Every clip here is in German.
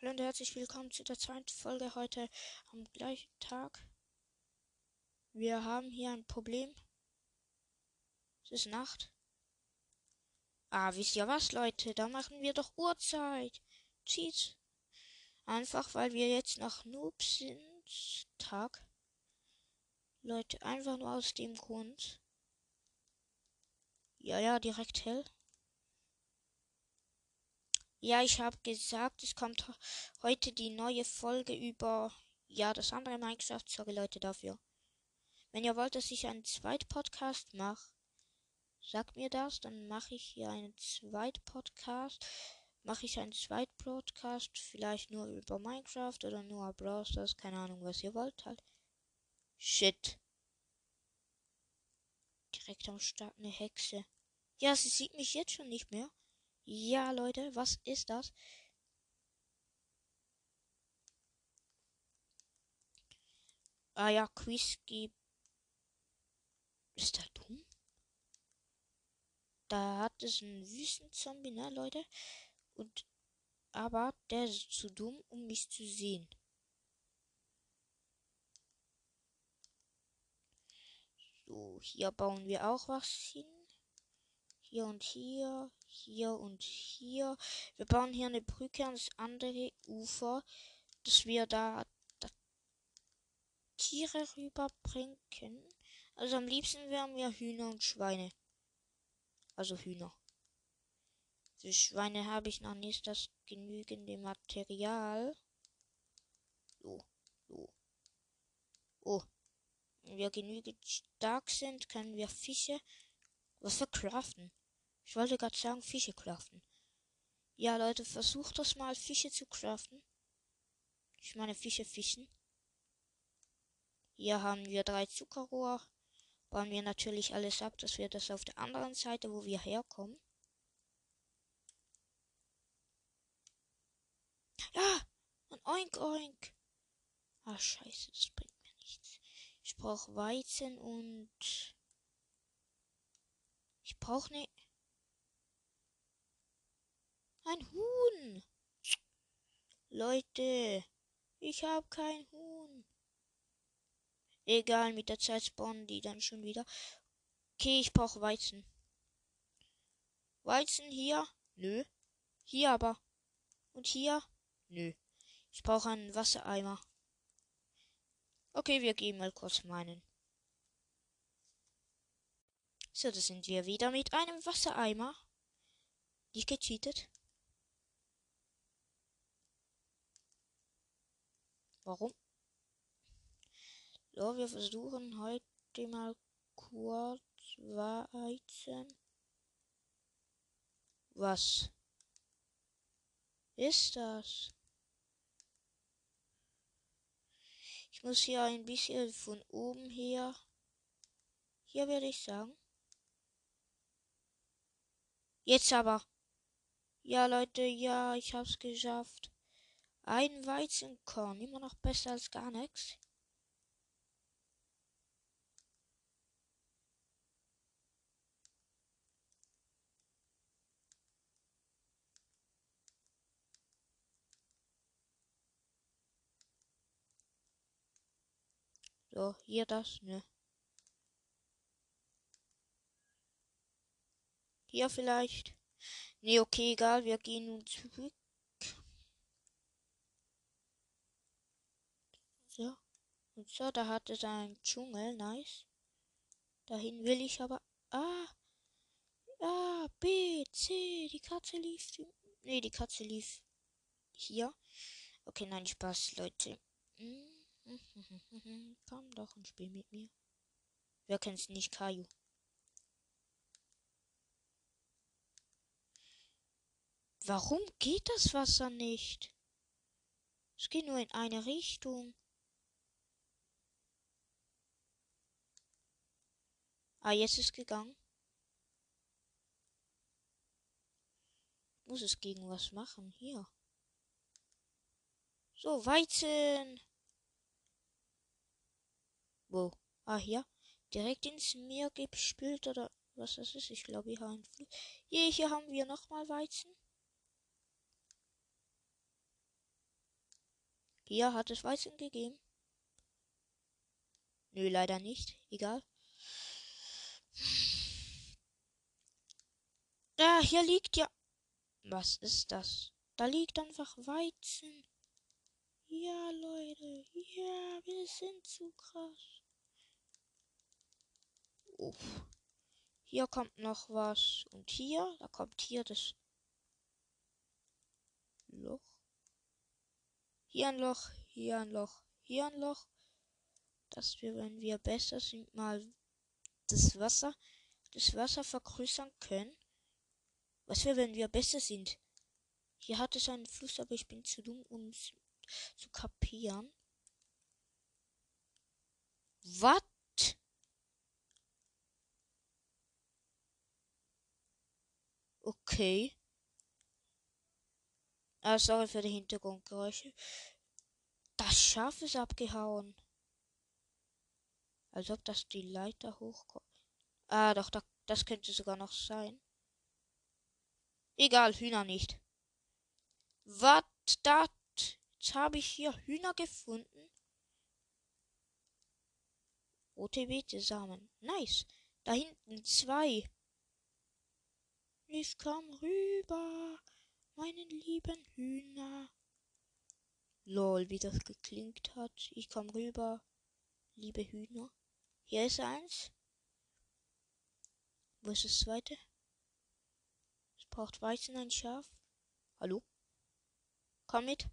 Hallo und herzlich willkommen zu der zweiten Folge heute am gleichen Tag. Wir haben hier ein Problem. Es ist Nacht. Ah, wisst ihr was, Leute? Da machen wir doch Uhrzeit. Cheat. Einfach, weil wir jetzt noch Noobs sind. Tag. Leute, einfach nur aus dem Grund. Ja, ja, direkt hell. Ja, ich habe gesagt, es kommt heute die neue Folge über, ja, das andere Minecraft. Sorry Leute dafür. Wenn ihr wollt, dass ich einen Zweit-Podcast mache, sagt mir das, dann mache ich hier einen Zweit-Podcast. Mache ich einen Zweit-Podcast, vielleicht nur über Minecraft oder nur Brawl Stars, keine Ahnung, was ihr wollt halt. Shit. Direkt am Start eine Hexe. Ja, sie sieht mich jetzt schon nicht mehr. Ja, Leute, was ist das? Ah ja, Quisky. Ist der dumm? Da hat es einen Wüstenzombie, ne, Leute? Und aber der ist zu dumm, um mich zu sehen. So, hier bauen wir auch was hin. Hier und hier, hier und hier. Wir bauen hier eine Brücke ans andere Ufer, dass wir da, da Tiere rüberbringen können. Also am liebsten wären wir Hühner und Schweine. Also Hühner. Für Schweine habe ich noch nicht das genügende Material. So, so. Oh. Wenn wir genügend stark sind, können wir Fische. Was für craften? Ich wollte gerade sagen, Fische craften. Ja, Leute, versucht das mal, Fische zu craften. Ich meine, Fische fischen. Hier haben wir drei Zuckerrohr. Bauen wir natürlich alles ab, dass wir das auf der anderen Seite, wo wir herkommen. Ja, ein Oink Oink. Ah, scheiße, das bringt mir nichts. Ich brauche Weizen und... Ich brauche ne... Ein Huhn. Leute, ich habe kein Huhn. Egal, mit der Zeit spawnen die dann schon wieder. Okay, ich brauche Weizen. Weizen hier? Nö. Hier aber. Und hier? Nö. Ich brauche einen Wassereimer. Okay, wir gehen mal kurz meinen. So, da sind wir wieder mit einem Wassereimer. Nicht gecheatet. Warum? So, wir versuchen heute mal kurz Weizen. Was ist das? Ich muss hier ein bisschen von oben her. Hier werde ich sagen. Jetzt aber. Ja, Leute, ja, ich hab's geschafft. Ein Weizenkorn, immer noch besser als gar nichts. So, hier das, ne. Hier vielleicht. Ne, okay, egal, wir gehen nun zurück. So. Und so, da hat es einen Dschungel, nice. Dahin will ich aber. Ah! A, B, C, die Katze lief. Ne, die Katze lief hier. Okay, nein, Spaß, Leute. Komm doch und spiel mit mir. Wer kennt's nicht, Kaiju? Warum geht das Wasser nicht? Es geht nur in eine Richtung. Ah, jetzt ist gegangen. Muss es gegen was machen? Hier. So, Weizen. Wo? Ah, hier. Direkt ins Meer gespült oder was das ist. Ich glaube, hier ein Fluss. Hier, hier haben wir nochmal Weizen. Hier hat es Weizen gegeben. Nö, leider nicht. Egal. Da, hier liegt ja. Was ist das? Da liegt einfach Weizen. Ja, Leute. Ja, wir sind zu krass. Uff. Hier kommt noch was. Und hier, da kommt hier das Loch. Hier ein Loch, hier ein Loch, hier ein Loch. Dass wir, wenn wir besser sind, mal das Wasser, das Wasser vergrößern können. Was wir, wenn wir besser sind? Hier hat es einen Fluss, aber ich bin zu dumm, um es zu kapieren. Was? Okay. Ah, sorry für die Hintergrundgeräusche. Das Schaf ist abgehauen. Als ob das die Leiter hochkommt. Ah, doch, das könnte sogar noch sein. Egal, Hühner nicht. Was das? Jetzt habe ich hier Hühner gefunden. Rote Beete Samen. Nice. Da hinten zwei. Ich komm rüber, meinen lieben Hühner. Lol, wie das geklingt hat. Ich komm rüber, liebe Hühner. Hier ist eins. Wo ist das zweite? Es braucht Weizen, ein Schaf. Hallo? Komm mit.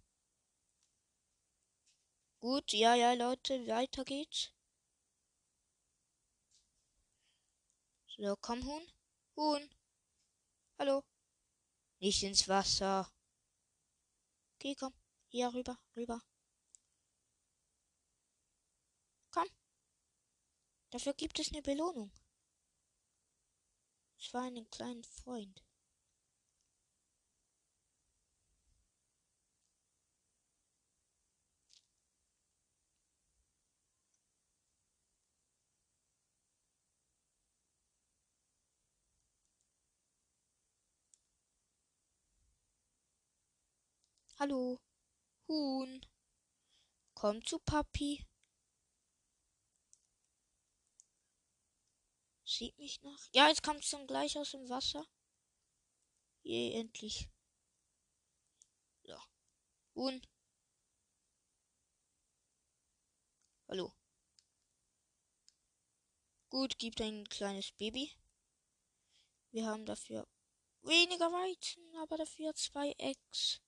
Gut, ja, ja, Leute, weiter geht's. So, komm, Huhn. Huhn. Hallo. Nicht ins Wasser. Okay, komm. Hier rüber, rüber. Komm. Dafür gibt es eine Belohnung. Es war einen kleinen Freund. Hallo. Huhn. Komm zu Papi. Sieht mich noch. Ja, jetzt kommt es dann gleich aus dem Wasser. Je, endlich. So. Huhn. Hallo. Gut, gibt ein kleines Baby. Wir haben dafür weniger Weizen, aber dafür zwei Eggs.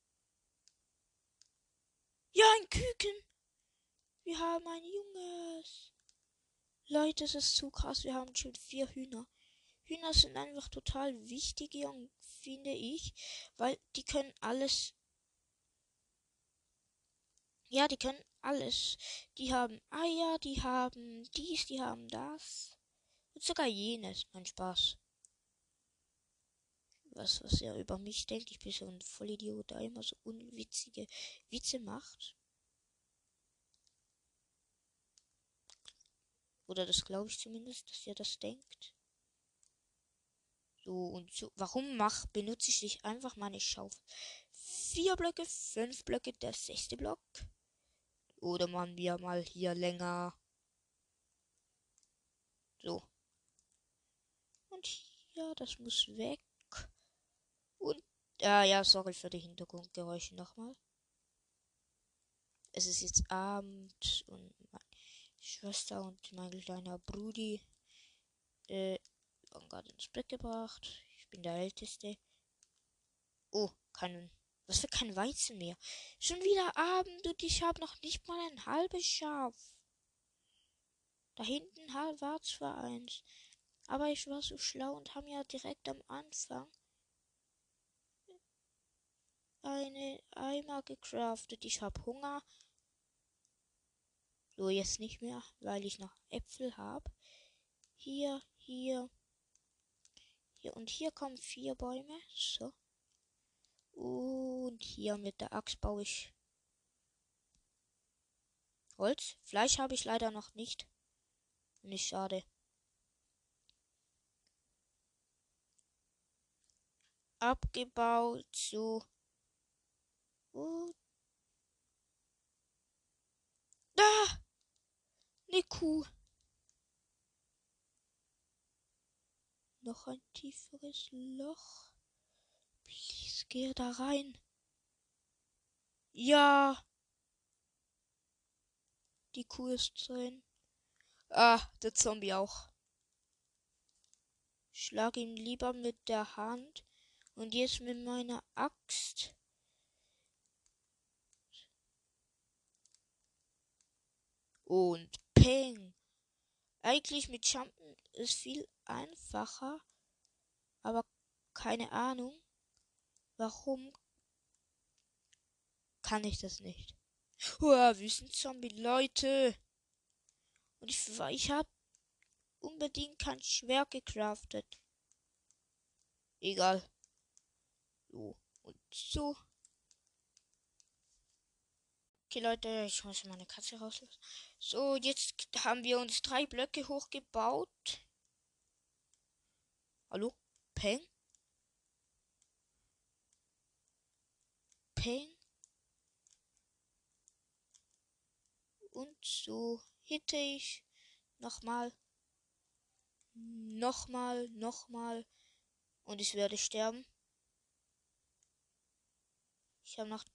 Ja, ein Küken. Wir haben ein Junges. Leute, es ist zu krass. Wir haben schon vier Hühner. Hühner sind einfach total wichtig, finde ich, weil die können alles. Ja, die können alles. Die haben Eier, die haben dies, die haben das. Und sogar jenes. Mein Spaß was, was er über mich denkt. Ich bin so ein Vollidiot, der immer so unwitzige Witze macht. Oder das glaube ich zumindest, dass er das denkt. So und so. Warum mach, benutze ich nicht einfach meine Schaufel? Vier Blöcke, fünf Blöcke, der sechste Block. Oder machen wir mal hier länger. So. Und hier, das muss weg. Und, ah ja, sorry für die Hintergrundgeräusche nochmal. Es ist jetzt Abend und Schwester und mein kleiner Brudi äh, haben gerade ins Bett gebracht. Ich bin der Älteste. Oh, kein, was für kein Weizen mehr. Schon wieder Abend und ich habe noch nicht mal ein halbes Schaf. Da hinten war zwar eins, aber ich war so schlau und haben ja direkt am Anfang eine Eimer gecraftet. Ich hab Hunger. So, jetzt nicht mehr, weil ich noch Äpfel habe. Hier, hier. Hier und hier kommen vier Bäume. So. Und hier mit der Axt baue ich Holz. Fleisch habe ich leider noch nicht. Nicht schade. Abgebaut. So. Kuh. Noch ein tieferes Loch. Please, gehe da rein. Ja. Die Kuh ist drin. Ah, der Zombie auch. Schlag ihn lieber mit der Hand und jetzt mit meiner Axt. Und peng. Eigentlich mit Jumpen ist viel einfacher, aber keine Ahnung, warum kann ich das nicht. Uah, Wüstenzombie, Leute. Und ich, ich habe unbedingt kein Schwert gecraftet. Egal. So und so. Okay, Leute, ich muss meine Katze rauslassen. So, jetzt haben wir uns drei Blöcke hochgebaut. Hallo? Peng? Peng? Und so hitte ich nochmal, nochmal, nochmal und ich werde sterben. Ich habe noch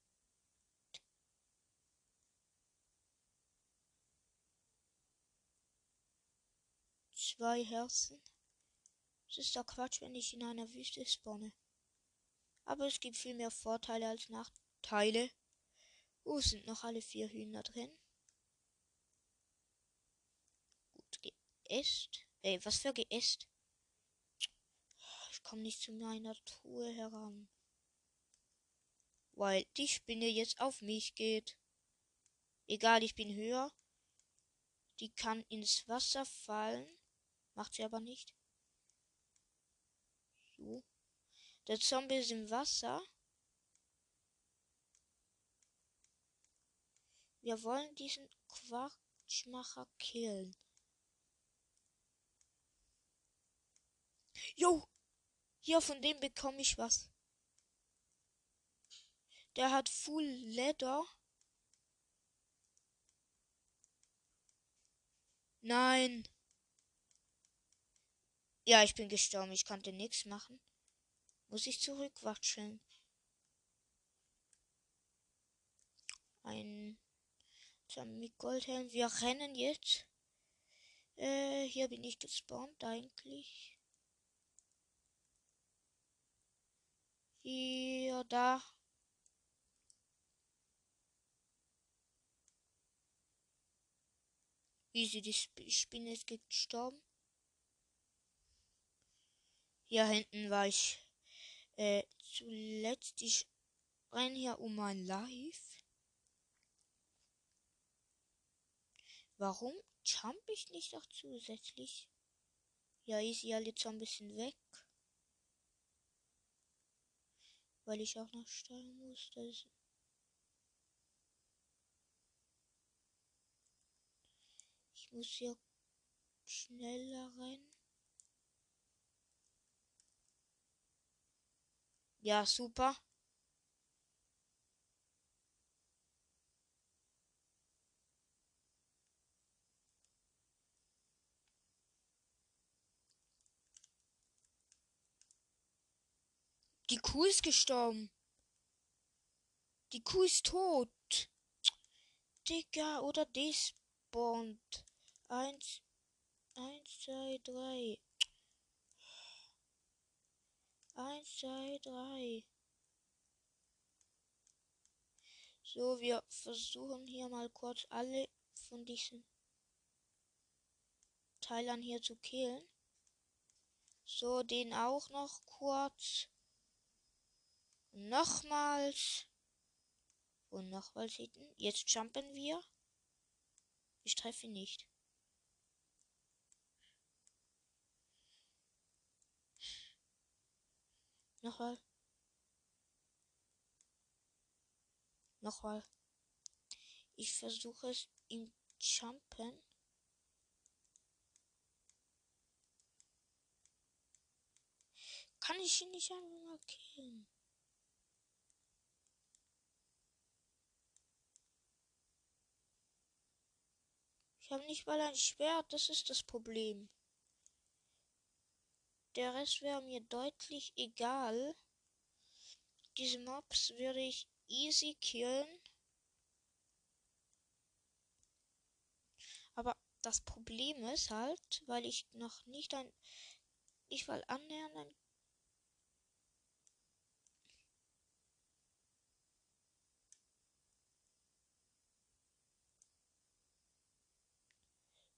zwei Herzen. Es ist doch Quatsch, wenn ich in einer Wüste spawne. Aber es gibt viel mehr Vorteile als Nachteile. Wo sind noch alle vier Hühner drin? Gut, geäst. Ey, was für geäst? Ich komme nicht zu meiner Truhe heran. Weil die Spinne jetzt auf mich geht. Egal, ich bin höher. Die kann ins Wasser fallen. Macht sie aber nicht. So. Der Zombie ist im Wasser. Wir wollen diesen Quatschmacher killen. Jo! Hier von dem bekomme ich was. Der hat Full Leather. Nein. Ja, ich bin gestorben. Ich konnte nichts machen. Muss ich zurückwatscheln. Ein mit Goldhelm. Wir rennen jetzt. Äh, hier bin ich gespawnt eigentlich. Hier, da. Easy, die Spinne ist gestorben. Hier hinten war ich äh, zuletzt. Ich renne hier um mein Life. Warum jump ich nicht noch zusätzlich? Ja, ist ja jetzt ein bisschen weg. Weil ich auch noch steuern muss. Das ich muss hier schneller rennen. Ja, super. Die Kuh ist gestorben. Die Kuh ist tot. Digga, oder despawnt. Eins, eins, zwei, drei. Eins, zwei, drei. So, wir versuchen hier mal kurz alle von diesen Teilern hier zu killen. So, den auch noch kurz. Nochmals. Und nochmals hinten. Jetzt jumpen wir. Ich treffe ihn nicht. Nochmal. Nochmal. Ich versuche es im Jumpen. Kann ich ihn nicht einfach mal killen? Ich habe nicht mal ein Schwert, das ist das Problem. Der Rest wäre mir deutlich egal. Diese Mobs würde ich easy killen. Aber das Problem ist halt, weil ich noch nicht ein, nicht mal annähernd ein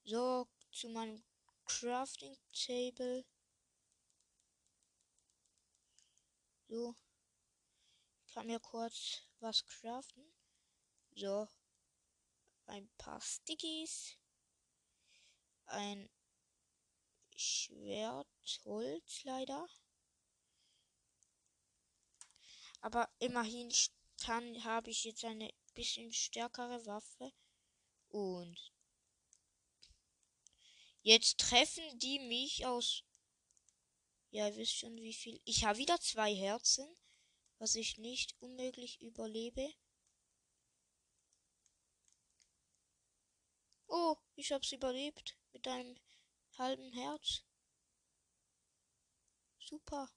So, zu meinem Crafting Table. So. Ich kann mir kurz was craften. So. Ein paar Stickies. Ein Schwert, Holz leider. Aber immerhin kann, habe ich jetzt eine bisschen stärkere Waffe. Und Jetzt treffen die mich aus. Ja, ihr wisst schon wie viel. Ich habe wieder zwei Herzen, was ich nicht unmöglich überlebe. Oh, ich hab's überlebt mit einem halben Herz. Super.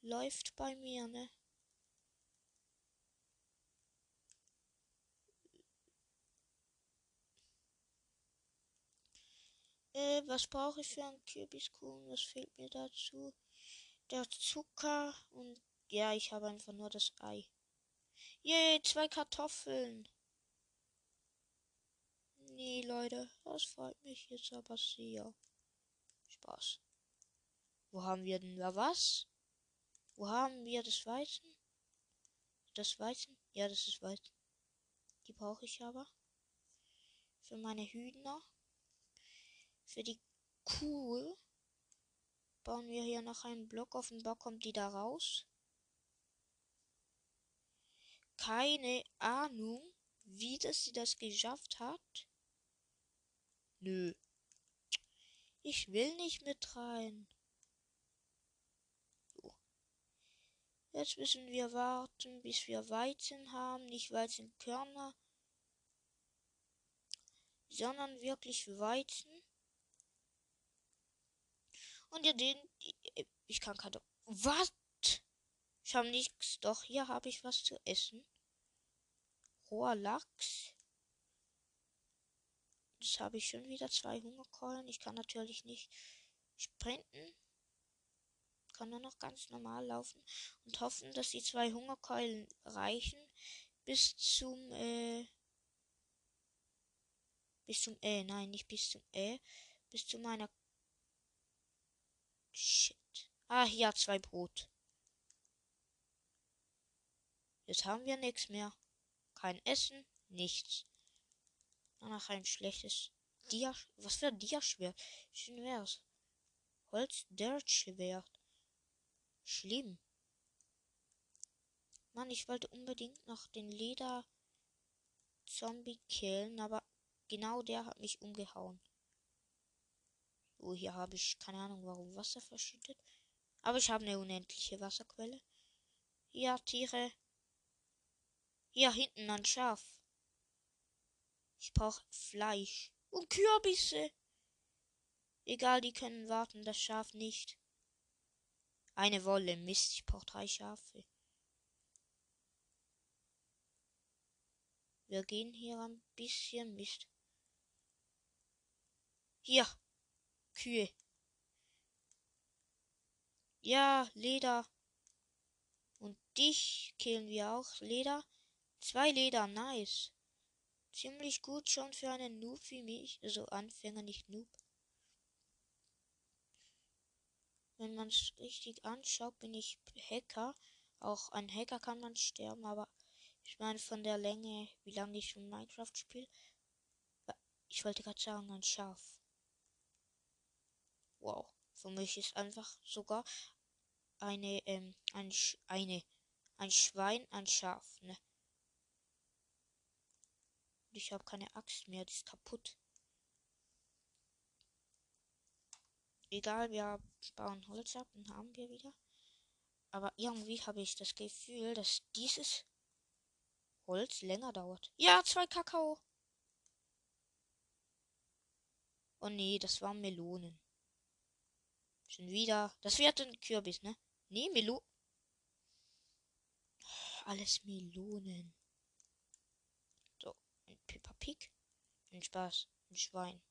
Läuft bei mir, ne? Äh, was brauche ich für einen Kürbiskuchen? Was fehlt mir dazu? Der Zucker und ja, ich habe einfach nur das Ei. Yay, zwei Kartoffeln. Nee, Leute, das freut mich jetzt aber sehr. Spaß. Wo haben wir denn da was? Wo haben wir das Weizen? Das Weizen? Ja, das ist Weizen. Die brauche ich aber. Für meine Hühner. Für die Kuh bauen wir hier noch einen Block. Offenbar kommt die da raus. Keine Ahnung, wie das sie das geschafft hat. Nö. Ich will nicht mit rein. Jetzt müssen wir warten, bis wir Weizen haben. Nicht Weizenkörner, sondern wirklich Weizen. Und ihr den. Ich kann keine. Was? Ich habe nichts. Doch, hier habe ich was zu essen. Roher Lachs. Das habe ich schon wieder zwei Hungerkeulen. Ich kann natürlich nicht sprinten. Kann nur noch ganz normal laufen und hoffen, dass die zwei Hungerkeulen reichen bis zum äh, bis zum äh, nein, nicht bis zum äh, bis zu meiner Shit. Ah, hier zwei Brot. Jetzt haben wir nichts mehr. Kein Essen, nichts. Danach ein schlechtes Dia. Was für ein Dia-Schwert? Schön wär's. Holz Dirt Schwert. Schlimm. Mann, ich wollte unbedingt noch den Leder Zombie killen, aber genau der hat mich umgehauen. Oh, hier habe ich keine Ahnung, warum Wasser verschüttet. Aber ich habe eine unendliche Wasserquelle. Ja, Tiere. Hier hinten ein Schaf. Ich brauche Fleisch. Und Kürbisse. Egal, die können warten, das Schaf nicht. Eine Wolle. Mist, ich brauche drei Schafe. Wir gehen hier ein bisschen Mist. Hier, Kühe. Ja, Leder. Und dich killen wir auch. Leder. Zwei Leder, nice. Ziemlich gut schon für einen Noob wie mich. Also Anfänger, nicht Noob. Wenn man es richtig anschaut, bin ich Hacker. Auch ein Hacker kann man sterben, aber ich meine von der Länge, wie lange ich schon Minecraft spiele. Ich wollte gerade sagen, ein Schaf. Wow. Für mich ist einfach sogar eine, ähm, ein, Sch eine, ein Schwein, ein Schaf, ne? Ich habe keine Axt mehr, die ist kaputt. Egal, wir bauen Holz ab und haben wir wieder. Aber irgendwie habe ich das Gefühl, dass dieses Holz länger dauert. Ja, zwei Kakao. Oh nee, das waren Melonen. Schon wieder. Das wird ein Kürbis, ne? Nee, Melo. Alles Melonen. So, ein Peppa Pig. Ein Spaß. Ein Schwein.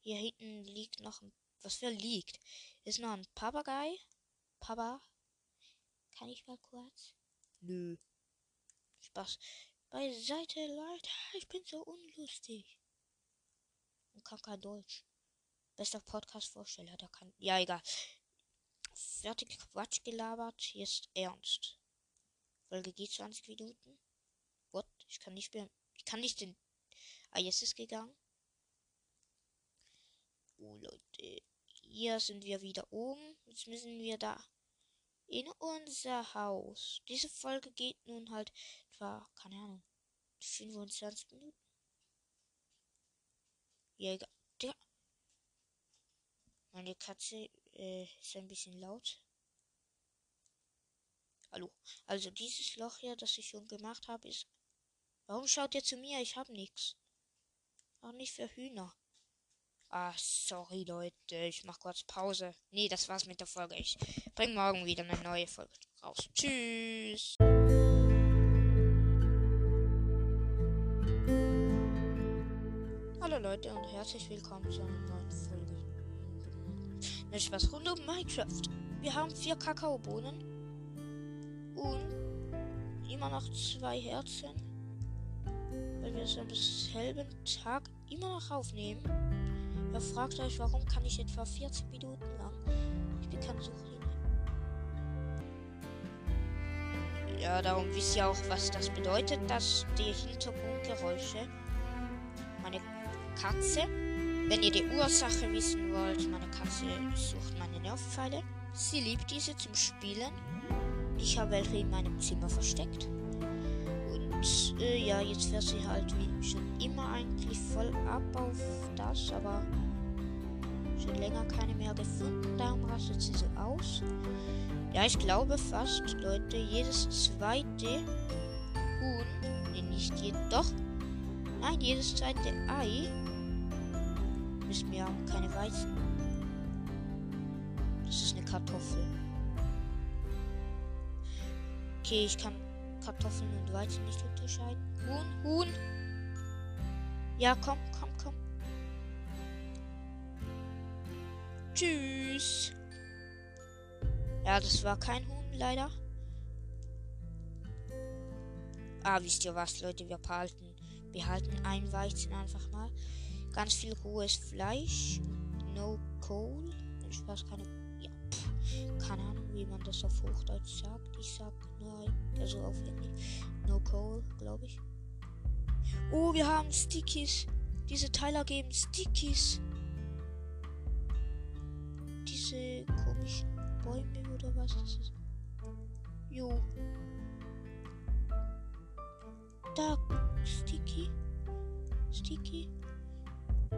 Hier hinten liegt noch ein. Was für liegt? Ist noch ein Papagei? Papa? Kann ich mal kurz? Nö. Spaß. Beiseite, Leute. Ich bin so unlustig. Und kann kein Deutsch. Bester Podcast-Vorsteller, der kann. Ja, egal. Fertig Quatsch gelabert. Ist Ernst. Folge geht 20 Minuten. What? Ich kann nicht mehr. Ich kann nicht den. Ah, jetzt ist gegangen. Oh, Leute. Hier sind wir wieder oben. Jetzt müssen wir da in unser Haus. Diese Folge geht nun halt etwa, keine Ahnung, 25 Minuten. Ja, egal. Meine Katze äh, ist ein bisschen laut. Hallo. Also dieses Loch hier, das ich schon gemacht habe, ist. Warum schaut ihr zu mir? Ich habe nichts. Auch nicht für Hühner. Ah, sorry Leute, ich mach kurz Pause. Nee, das war's mit der Folge. Ich bring morgen wieder eine neue Folge raus. Tschüss. Hallo Leute und herzlich willkommen zu einer neuen Folge. Nicht was rund um Minecraft. Wir haben vier Kakaobohnen und immer noch zwei Herzen, weil wir es am selben Tag immer noch aufnehmen. Ihr fragt euch, warum kann ich etwa 40 Minuten lang? Ich bin kein Suchlinie. Ja, darum wisst ihr auch, was das bedeutet, dass die Hintergrundgeräusche. Meine Katze. Wenn ihr die Ursache wissen wollt, meine Katze sucht meine Nervpfeile. Sie liebt diese zum Spielen. Ich habe welche in meinem Zimmer versteckt. Und äh, ja, jetzt fährt sie halt wie schon immer eigentlich voll ab auf das, aber schon länger keine mehr gefunden. Darum rastet sie so aus. Ja, ich glaube fast, Leute, jedes zweite Huhn, nee, nicht jedoch, nein, jedes zweite Ei ist mir keine Weizen. Das ist eine Kartoffel. Okay, ich kann Kartoffeln und Weizen nicht unterscheiden. Huhn, Huhn. Ja, komm, komm, komm. Tschüss. Ja, das war kein Huhn, leider. Ah, wisst ihr was, Leute? Wir behalten, wir ein Weizen einfach mal. Ganz viel rohes Fleisch. No coal. Spaß, keine. Ja, pff, keine Ahnung, wie man das auf Hochdeutsch sagt. Ich sag nur, also auf Englisch. No coal, glaube ich. Oh, wir haben Stickies. Diese Teile geben Stickies. Diese komischen Bäume oder was das ist. Jo. Da, Sticky. Sticky.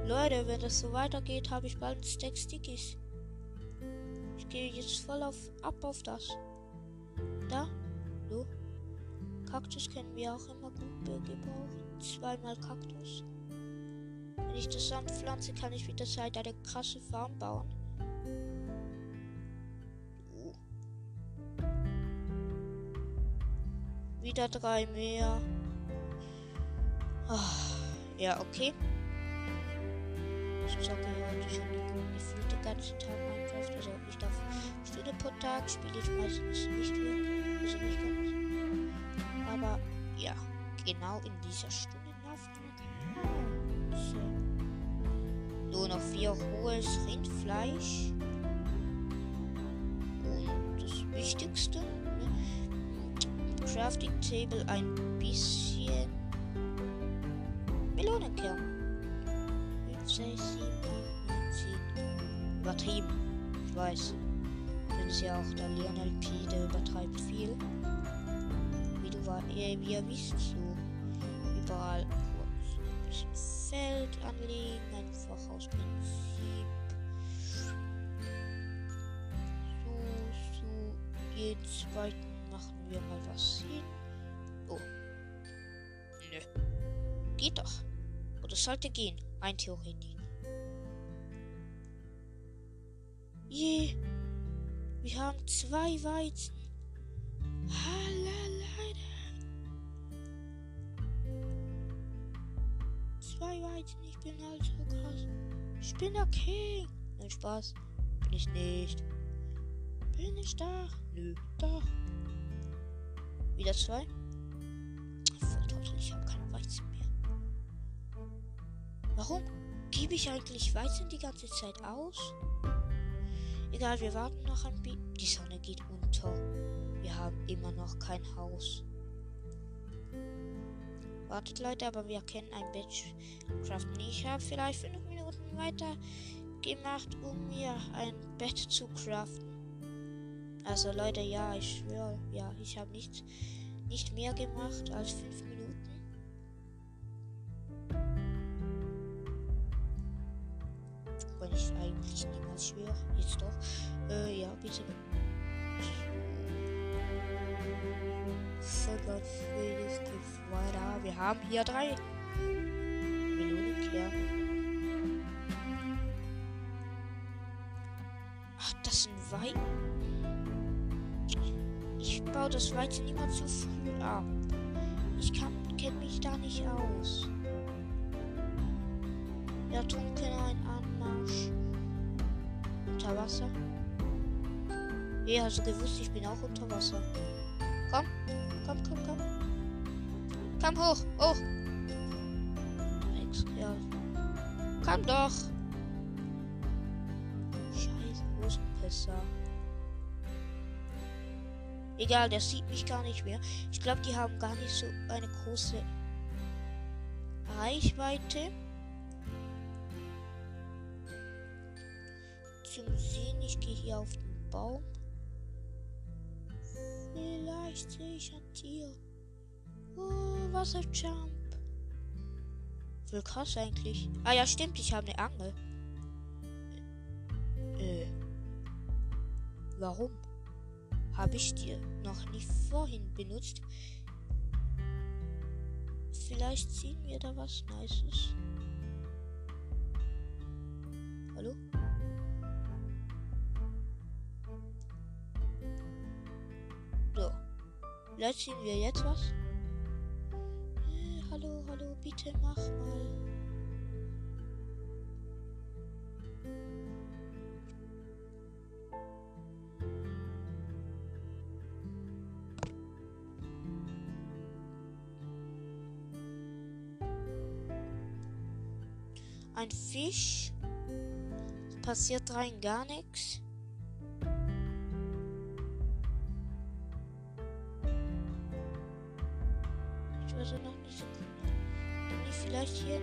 Leute, wenn das so weitergeht, habe ich bald ein Stack Stickies. Ich gehe jetzt voll auf ab auf das. Da. So. Kaktus können wir auch immer gut gebrauchen. Zweimal Kaktus. Wenn ich das anpflanze, kann ich wieder Zeit eine krasse Farm bauen. Wieder drei mehr. Oh, ja, okay. Zocke heute schon gefühlt den ganzen Tag Minecraft. Also ich darf Stunde pro Tag spiele ich meistens nicht wirklich. Also nicht ganz. Aber ja, genau in dieser Stunde so. Nur noch vier rohes Rindfleisch. Und das Wichtigste, ne? Crafting Table ein bisschen 6, 7, 8, 9, 10. Übertrieben. Ich weiß. Das ist ja auch der Lionel P, der übertreibt viel. Wie du war, wie ihr wisst, so überall kurz ein bisschen Feld anlegen, einfach aus Prinzip. So, so, jeden zweiten machen wir mal was hin. Oh. Nö. Geht doch. Oder sollte gehen, rein theoretisch. Je. Wir haben zwei Weizen. Halleluja. Zwei Weizen. Ich bin halt so krass. Ich bin der King. Nein, Spaß. Bin ich nicht. Bin ich da? Nö, doch. Wieder zwei. Warum gebe ich eigentlich Weizen die ganze Zeit aus? Egal, wir warten noch ein bisschen. Die Sonne geht unter. Wir haben immer noch kein Haus. Wartet Leute, aber wir können ein Bett craften. Ich habe vielleicht fünf Minuten weiter gemacht, um mir ein Bett zu craften. Also Leute, ja, ich schwöre, ja, ich habe nicht, nicht mehr gemacht als fünf Minuten. Niemals schwöre, jetzt doch. Äh, ja, bitte. Leute, es geht weiter. Wir haben hier drei Melonenkerne. Ach, das sind Weiden. Ich baue das Weizen immer zu früh ab. Ich kenne mich da nicht aus. Unter Wasser. Ja, hast du gewusst, ich bin auch unter Wasser. Komm, komm, komm, komm. Komm hoch, hoch. Nix, ja. Komm doch. Scheiße, Rosenpisser. Egal, der sieht mich gar nicht mehr. Ich glaube, die haben gar nicht so eine große Reichweite. Ich gehe hier auf den Baum. Vielleicht sehe ich ein Tier. Oh, Wasserjump. Voll krass eigentlich. Ah ja, stimmt, ich habe eine Angel. Äh. Warum? Habe ich die noch nie vorhin benutzt? Vielleicht ziehen wir da was Nices. Ziehen wir jetzt was. Äh, hallo, hallo, bitte mach mal. Ein Fisch. Passiert rein gar nichts.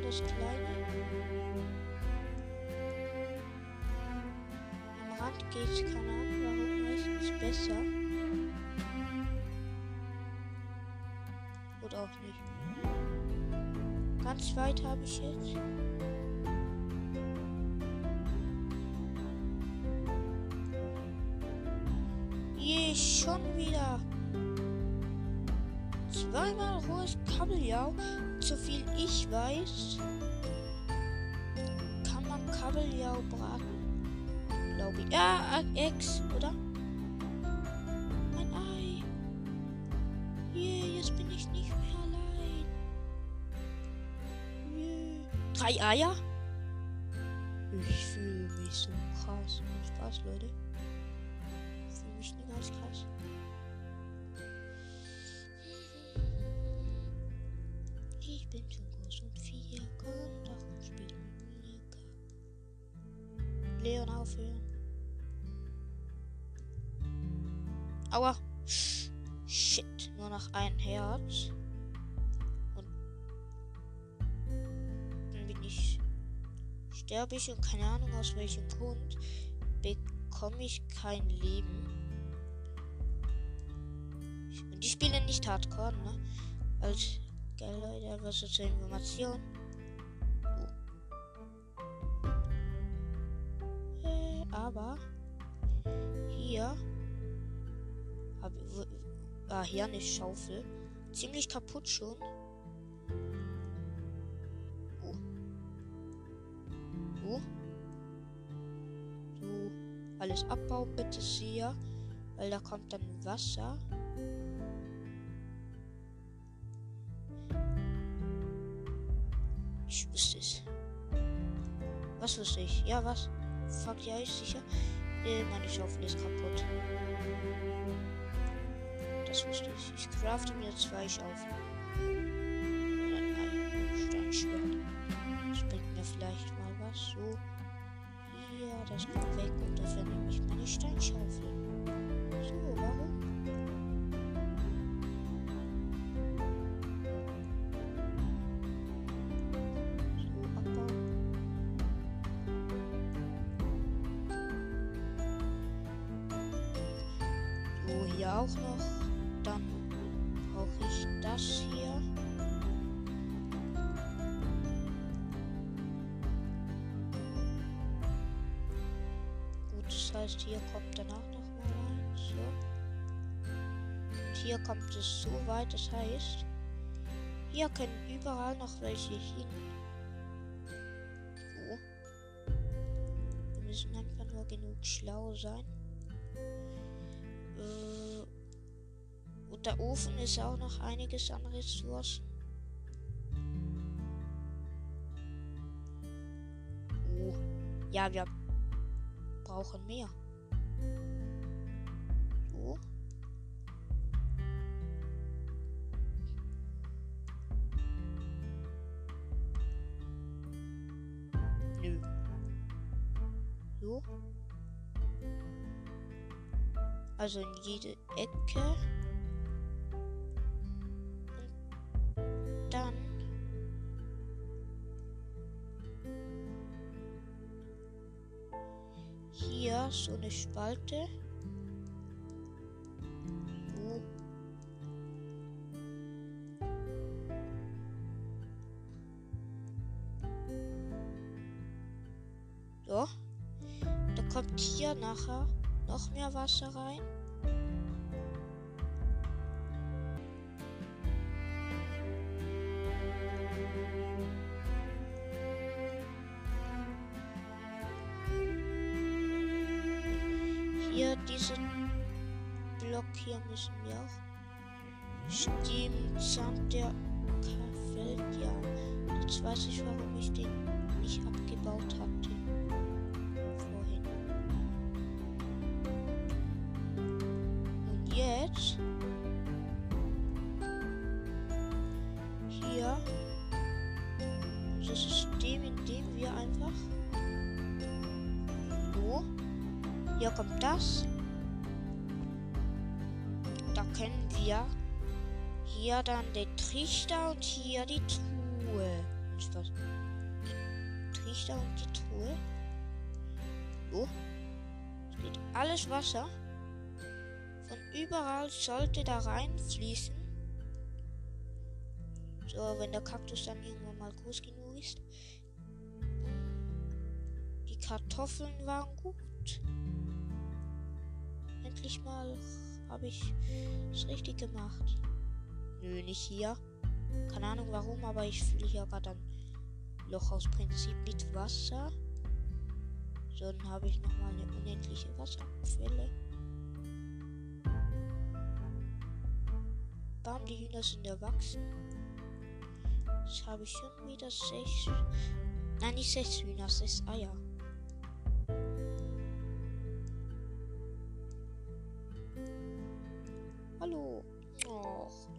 Das kleine? Am Rand geht's, keine Ahnung, warum meistens besser. Oder auch nicht. Ganz weit habe ich jetzt. Weiß, kann man Kabeljau braten. Glaube ich. Ja, Ex, oder? Ein Ei. Je, jetzt bin ich nicht mehr allein. Je. Drei Eier? Ich fühle mich so krass. Spaß, Leute. Ich fühle mich niemals krass. Aufhören. Aua. Shit. Nur noch ein Herz. Und dann bin ich sterbe ich und keine Ahnung aus welchem Grund bekomme ich kein Leben. Und die spielen nicht Hardcore, ne? Als geil Leute, was so zur Information. Aber hier habe ah, hier eine Schaufel. Ziemlich kaputt schon. Oh. So, alles alles abbauen, bitte sehr. Weil da kommt dann Wasser. Ich wusste es. Was wusste ich? Ja, was? Fuck, ja, ich sicher. Äh, meine Schaufel ist kaputt. Das wusste ich. Ich crafte mir zwei Schaufeln. Das bringt mir vielleicht mal was. So. Hier, das kommt weg und dafür nehme ich meine Steinschaufel. Auch noch. Dann brauche ich das hier. Gut, das heißt, hier kommt danach noch mal rein. So. Und hier kommt es so weit, das heißt, hier können überall noch welche hin. So. Wir müssen einfach nur genug schlau sein. Äh, der Ofen ist auch noch einiges an Ressourcen. Oh. Ja, wir brauchen mehr. Nö. So. Also in jede Ecke. Eine Spalte. So. So. Da kommt hier nachher noch mehr Wasser rein. Kommt das. Da können wir hier dann den Trichter und hier die Truhe. Ist? Trichter und die Truhe. Es geht alles Wasser. Von überall sollte da reinfließen. So, wenn der Kaktus dann irgendwann mal groß genug ist. Die Kartoffeln waren gut. Endlich mal habe ich es richtig gemacht. Nö, nicht hier. Keine Ahnung warum, aber ich fühle hier gerade ein Loch aus Prinzip mit Wasser. So, dann habe ich nochmal eine unendliche Wasserquelle. Bam, die Hühner sind erwachsen. Jetzt habe ich schon wieder sechs. Nein, nicht sechs Hühner, sechs Eier.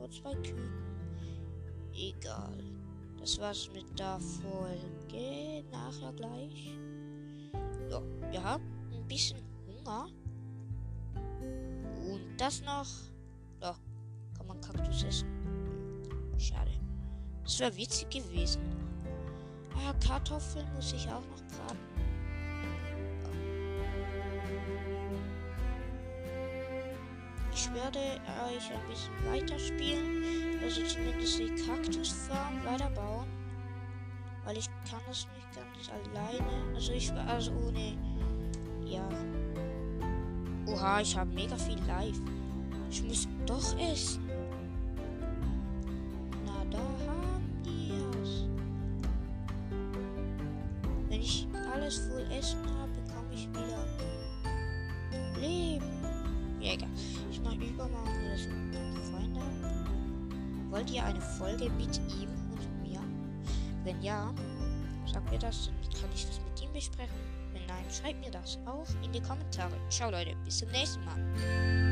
Nur zwei Küken. Egal. Das war's mit der Folge. Nachher gleich. Ja, wir haben ein bisschen Hunger. Und das noch. Ja, kann man Kaktus essen. Schade. Das wäre witzig gewesen. Ah, Kartoffeln muss ich auch noch braten. Ich werde euch ein bisschen weiterspielen. Also zumindest die Kaktusfarm weiterbauen. Weil ich kann das nicht ganz alleine. Also ich war also ohne. Ja. Oha, ich habe mega viel live. Ich muss doch essen. Das, dann kann ich das mit ihm besprechen. Wenn nein, schreibt mir das auch in die Kommentare. Ciao Leute, bis zum nächsten Mal.